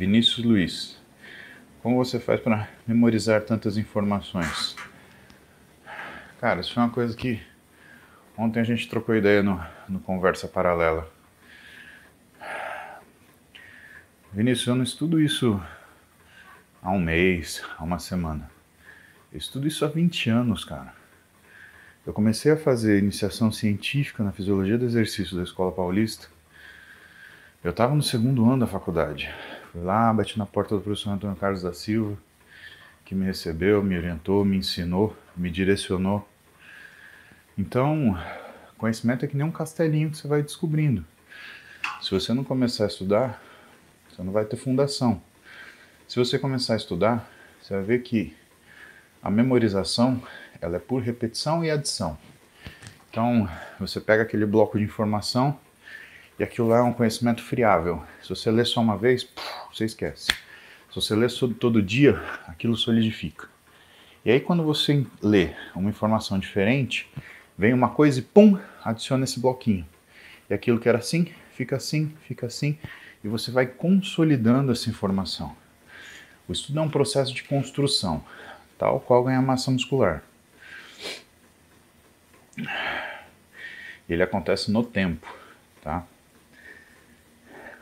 Vinícius Luiz, como você faz para memorizar tantas informações? Cara, isso foi uma coisa que ontem a gente trocou ideia no, no Conversa Paralela. Vinícius, eu não estudo isso há um mês, há uma semana. Eu estudo isso há 20 anos, cara. Eu comecei a fazer iniciação científica na fisiologia do exercício da Escola Paulista. Eu estava no segundo ano da faculdade. Fui lá, bati na porta do professor Antônio Carlos da Silva, que me recebeu, me orientou, me ensinou, me direcionou. Então, conhecimento é que nem um castelinho que você vai descobrindo. Se você não começar a estudar, você não vai ter fundação. Se você começar a estudar, você vai ver que a memorização ela é por repetição e adição. Então, você pega aquele bloco de informação e aquilo lá é um conhecimento friável. Se você lê só uma vez, você esquece. Se você lê todo dia, aquilo solidifica. E aí quando você lê uma informação diferente, vem uma coisa e pum, adiciona esse bloquinho. E aquilo que era assim, fica assim, fica assim, e você vai consolidando essa informação. O estudo é um processo de construção, tal qual ganhar massa muscular. Ele acontece no tempo, tá?